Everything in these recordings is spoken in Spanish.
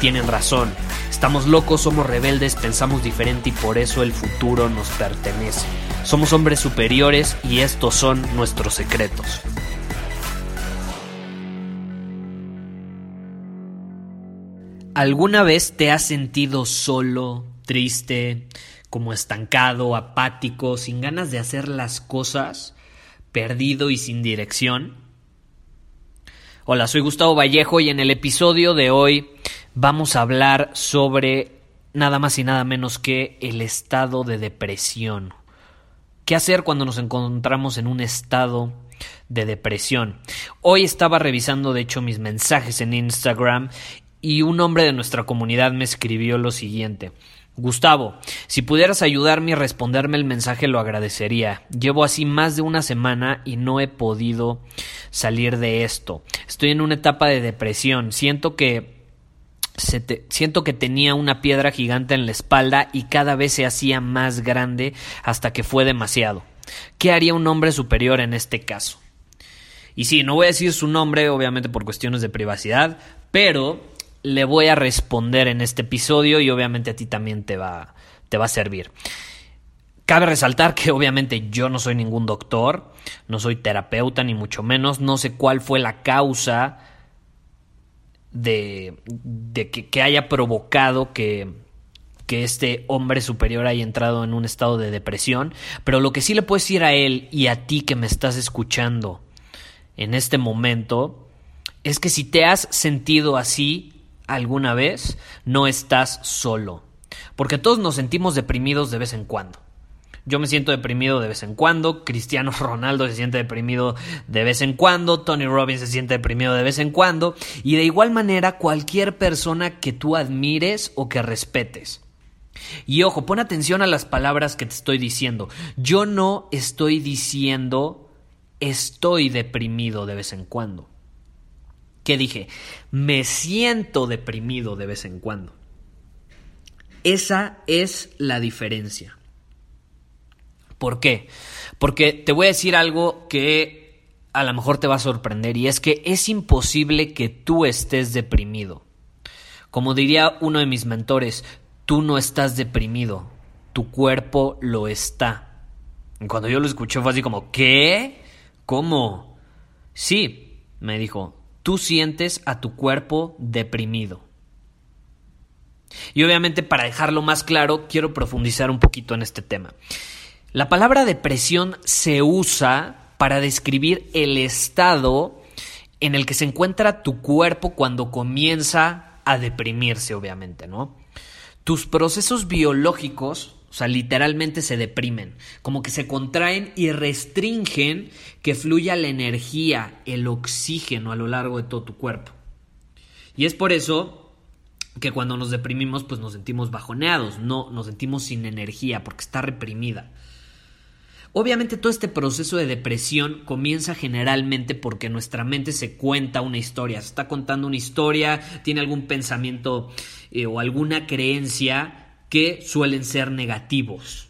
tienen razón. Estamos locos, somos rebeldes, pensamos diferente y por eso el futuro nos pertenece. Somos hombres superiores y estos son nuestros secretos. ¿Alguna vez te has sentido solo, triste, como estancado, apático, sin ganas de hacer las cosas, perdido y sin dirección? Hola, soy Gustavo Vallejo y en el episodio de hoy vamos a hablar sobre nada más y nada menos que el estado de depresión. ¿Qué hacer cuando nos encontramos en un estado de depresión? Hoy estaba revisando de hecho mis mensajes en Instagram y un hombre de nuestra comunidad me escribió lo siguiente. Gustavo, si pudieras ayudarme y responderme el mensaje lo agradecería. Llevo así más de una semana y no he podido salir de esto. Estoy en una etapa de depresión. Siento que siento que tenía una piedra gigante en la espalda y cada vez se hacía más grande hasta que fue demasiado. ¿Qué haría un hombre superior en este caso? Y sí, no voy a decir su nombre, obviamente por cuestiones de privacidad, pero le voy a responder en este episodio y obviamente a ti también te va, te va a servir. Cabe resaltar que obviamente yo no soy ningún doctor, no soy terapeuta ni mucho menos, no sé cuál fue la causa de, que, haya provocado que, que este hombre superior haya entrado en un estado de depresión, pero lo que sí le puedo decir a él y a ti que me estás escuchando en este momento es que si te has sentido así, alguna vez, no estás solo. Porque todos nos sentimos deprimidos de vez en cuando. Yo me siento deprimido de vez en cuando, Cristiano Ronaldo se siente deprimido de vez en cuando, Tony Robbins se siente deprimido de vez en cuando, y de igual manera cualquier persona que tú admires o que respetes. Y ojo, pon atención a las palabras que te estoy diciendo. Yo no estoy diciendo estoy deprimido de vez en cuando que dije, me siento deprimido de vez en cuando. Esa es la diferencia. ¿Por qué? Porque te voy a decir algo que a lo mejor te va a sorprender y es que es imposible que tú estés deprimido. Como diría uno de mis mentores, tú no estás deprimido, tu cuerpo lo está. Y cuando yo lo escuché fue así como, ¿qué? ¿Cómo? Sí, me dijo, tú sientes a tu cuerpo deprimido. Y obviamente para dejarlo más claro, quiero profundizar un poquito en este tema. La palabra depresión se usa para describir el estado en el que se encuentra tu cuerpo cuando comienza a deprimirse, obviamente, ¿no? Tus procesos biológicos o sea, literalmente se deprimen, como que se contraen y restringen que fluya la energía, el oxígeno a lo largo de todo tu cuerpo. Y es por eso que cuando nos deprimimos, pues nos sentimos bajoneados, no nos sentimos sin energía porque está reprimida. Obviamente todo este proceso de depresión comienza generalmente porque nuestra mente se cuenta una historia, se está contando una historia, tiene algún pensamiento eh, o alguna creencia que suelen ser negativos.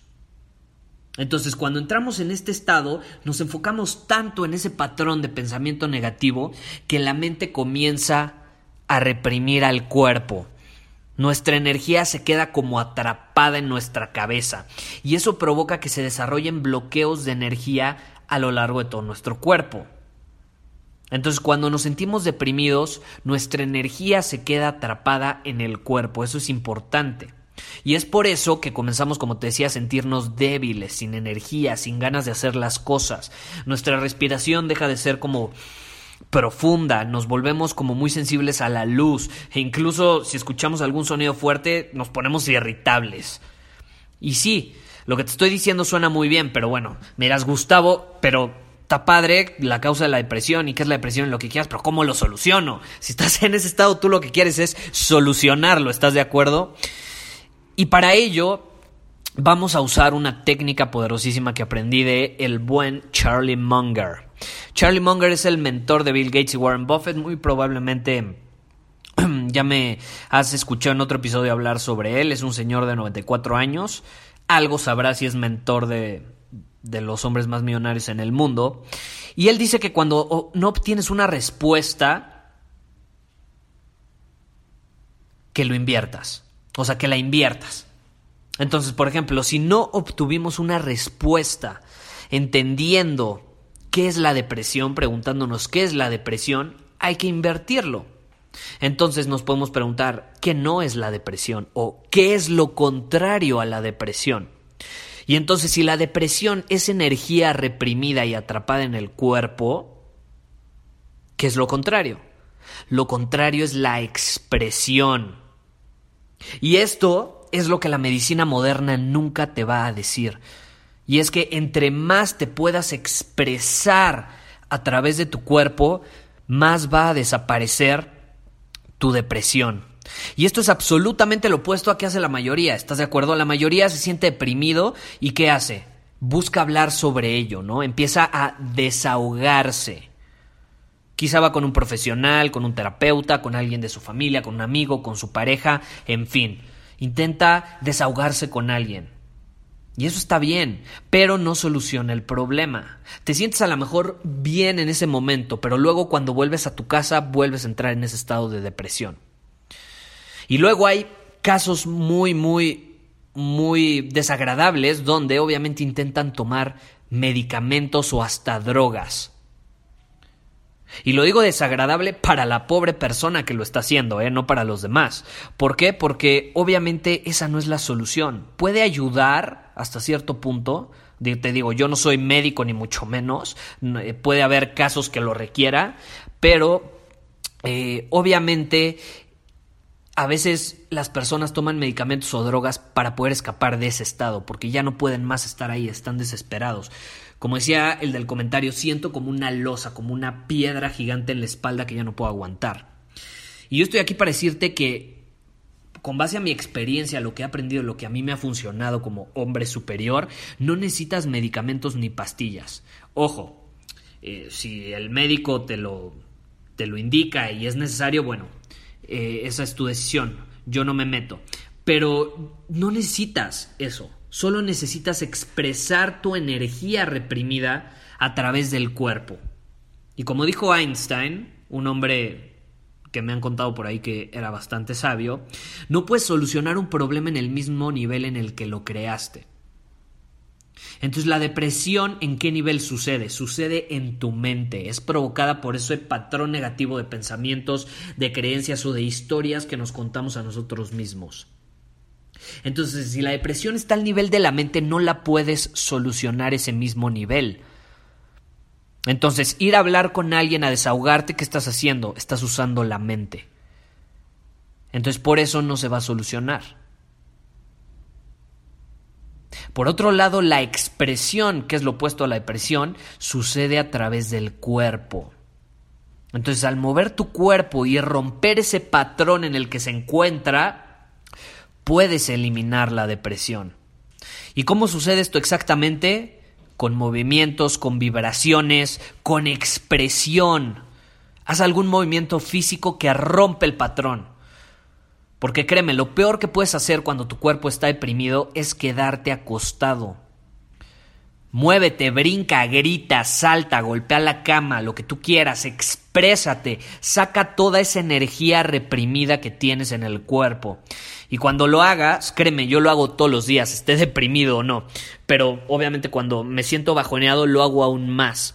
Entonces, cuando entramos en este estado, nos enfocamos tanto en ese patrón de pensamiento negativo que la mente comienza a reprimir al cuerpo. Nuestra energía se queda como atrapada en nuestra cabeza y eso provoca que se desarrollen bloqueos de energía a lo largo de todo nuestro cuerpo. Entonces cuando nos sentimos deprimidos, nuestra energía se queda atrapada en el cuerpo, eso es importante. Y es por eso que comenzamos, como te decía, a sentirnos débiles, sin energía, sin ganas de hacer las cosas. Nuestra respiración deja de ser como profunda, nos volvemos como muy sensibles a la luz e incluso si escuchamos algún sonido fuerte nos ponemos irritables. Y sí, lo que te estoy diciendo suena muy bien, pero bueno, me dirás, Gustavo, pero está padre la causa de la depresión y qué es la depresión, lo que quieras, pero ¿cómo lo soluciono? Si estás en ese estado, tú lo que quieres es solucionarlo, ¿estás de acuerdo? Y para ello vamos a usar una técnica poderosísima que aprendí de el buen Charlie Munger. Charlie Munger es el mentor de Bill Gates y Warren Buffett, muy probablemente ya me has escuchado en otro episodio hablar sobre él, es un señor de 94 años, algo sabrá si es mentor de, de los hombres más millonarios en el mundo, y él dice que cuando no obtienes una respuesta, que lo inviertas, o sea, que la inviertas. Entonces, por ejemplo, si no obtuvimos una respuesta entendiendo qué es la depresión, preguntándonos qué es la depresión, hay que invertirlo. Entonces nos podemos preguntar qué no es la depresión o qué es lo contrario a la depresión. Y entonces si la depresión es energía reprimida y atrapada en el cuerpo, ¿qué es lo contrario? Lo contrario es la expresión. Y esto es lo que la medicina moderna nunca te va a decir. Y es que entre más te puedas expresar a través de tu cuerpo, más va a desaparecer tu depresión. Y esto es absolutamente lo opuesto a que hace la mayoría, ¿estás de acuerdo? La mayoría se siente deprimido y ¿qué hace? Busca hablar sobre ello, ¿no? Empieza a desahogarse. Quizá va con un profesional, con un terapeuta, con alguien de su familia, con un amigo, con su pareja, en fin. Intenta desahogarse con alguien. Y eso está bien, pero no soluciona el problema. Te sientes a lo mejor bien en ese momento, pero luego cuando vuelves a tu casa vuelves a entrar en ese estado de depresión. Y luego hay casos muy, muy, muy desagradables donde obviamente intentan tomar medicamentos o hasta drogas. Y lo digo desagradable para la pobre persona que lo está haciendo, ¿eh? no para los demás. ¿Por qué? Porque obviamente esa no es la solución. Puede ayudar hasta cierto punto. Te digo, yo no soy médico ni mucho menos. Eh, puede haber casos que lo requiera, pero eh, obviamente a veces las personas toman medicamentos o drogas para poder escapar de ese estado, porque ya no pueden más estar ahí, están desesperados. Como decía el del comentario, siento como una losa, como una piedra gigante en la espalda que ya no puedo aguantar. Y yo estoy aquí para decirte que, con base a mi experiencia, lo que he aprendido, lo que a mí me ha funcionado como hombre superior, no necesitas medicamentos ni pastillas. Ojo, eh, si el médico te lo, te lo indica y es necesario, bueno, eh, esa es tu decisión. Yo no me meto. Pero no necesitas eso. Solo necesitas expresar tu energía reprimida a través del cuerpo. Y como dijo Einstein, un hombre que me han contado por ahí que era bastante sabio, no puedes solucionar un problema en el mismo nivel en el que lo creaste. Entonces la depresión en qué nivel sucede? Sucede en tu mente, es provocada por ese patrón negativo de pensamientos, de creencias o de historias que nos contamos a nosotros mismos. Entonces, si la depresión está al nivel de la mente, no la puedes solucionar ese mismo nivel. Entonces, ir a hablar con alguien a desahogarte, ¿qué estás haciendo? Estás usando la mente. Entonces, por eso no se va a solucionar. Por otro lado, la expresión, que es lo opuesto a la depresión, sucede a través del cuerpo. Entonces, al mover tu cuerpo y romper ese patrón en el que se encuentra, puedes eliminar la depresión. ¿Y cómo sucede esto exactamente? Con movimientos, con vibraciones, con expresión. Haz algún movimiento físico que rompe el patrón. Porque créeme, lo peor que puedes hacer cuando tu cuerpo está deprimido es quedarte acostado. Muévete, brinca, grita, salta, golpea la cama, lo que tú quieras, exprésate, saca toda esa energía reprimida que tienes en el cuerpo. Y cuando lo hagas, créeme, yo lo hago todos los días, esté deprimido o no, pero obviamente cuando me siento bajoneado lo hago aún más.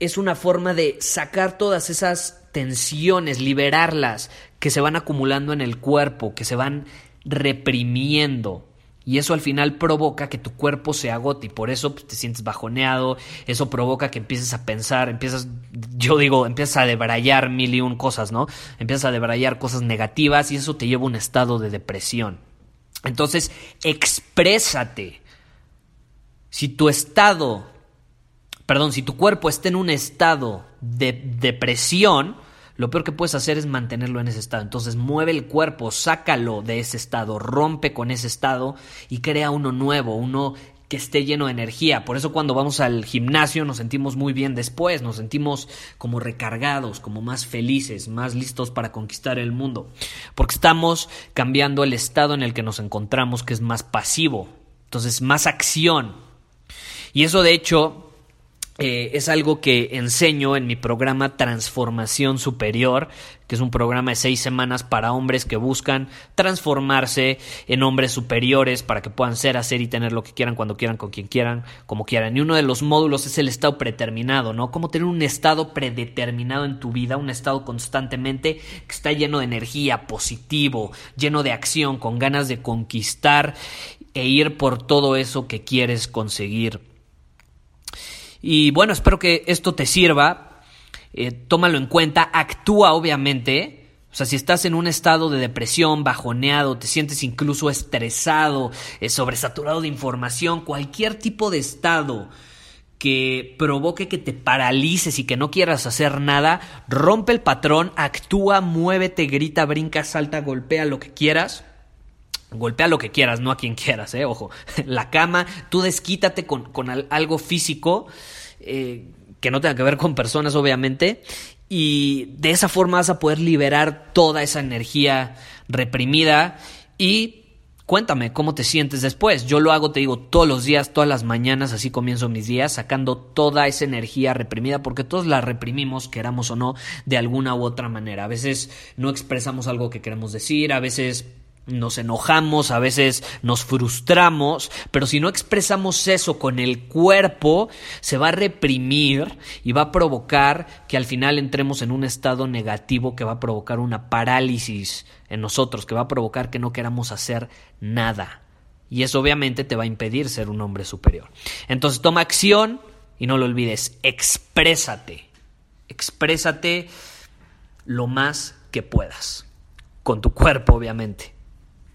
Es una forma de sacar todas esas tensiones, liberarlas que se van acumulando en el cuerpo, que se van reprimiendo. Y eso al final provoca que tu cuerpo se agote y por eso pues, te sientes bajoneado, eso provoca que empieces a pensar, empiezas, yo digo, empiezas a debrayar mil y un cosas, ¿no? Empiezas a debrayar cosas negativas y eso te lleva a un estado de depresión. Entonces, exprésate. Si tu estado, perdón, si tu cuerpo está en un estado de depresión, lo peor que puedes hacer es mantenerlo en ese estado. Entonces mueve el cuerpo, sácalo de ese estado, rompe con ese estado y crea uno nuevo, uno que esté lleno de energía. Por eso cuando vamos al gimnasio nos sentimos muy bien después, nos sentimos como recargados, como más felices, más listos para conquistar el mundo. Porque estamos cambiando el estado en el que nos encontramos, que es más pasivo. Entonces, más acción. Y eso de hecho eh, es algo que enseño en mi programa Transformación Superior, que es un programa de seis semanas para hombres que buscan transformarse en hombres superiores para que puedan ser, hacer y tener lo que quieran, cuando quieran, con quien quieran, como quieran. Y uno de los módulos es el estado predeterminado, ¿no? Cómo tener un estado predeterminado en tu vida, un estado constantemente que está lleno de energía, positivo, lleno de acción, con ganas de conquistar e ir por todo eso que quieres conseguir y bueno, espero que esto te sirva. Eh, tómalo en cuenta. Actúa, obviamente. O sea, si estás en un estado de depresión, bajoneado, te sientes incluso estresado, eh, sobresaturado de información, cualquier tipo de estado que provoque que te paralices y que no quieras hacer nada, rompe el patrón, actúa, muévete, grita, brinca, salta, golpea lo que quieras. Golpea lo que quieras, no a quien quieras, eh, ojo. La cama, tú desquítate con, con algo físico eh, que no tenga que ver con personas, obviamente. Y de esa forma vas a poder liberar toda esa energía reprimida y Cuéntame cómo te sientes después. Yo lo hago, te digo, todos los días, todas las mañanas, así comienzo mis días, sacando toda esa energía reprimida, porque todos la reprimimos, queramos o no, de alguna u otra manera. A veces no expresamos algo que queremos decir, a veces nos enojamos, a veces nos frustramos, pero si no expresamos eso con el cuerpo, se va a reprimir y va a provocar que al final entremos en un estado negativo que va a provocar una parálisis en nosotros, que va a provocar que no queramos hacer nada. Y eso obviamente te va a impedir ser un hombre superior. Entonces toma acción y no lo olvides, exprésate. Exprésate lo más que puedas. Con tu cuerpo, obviamente.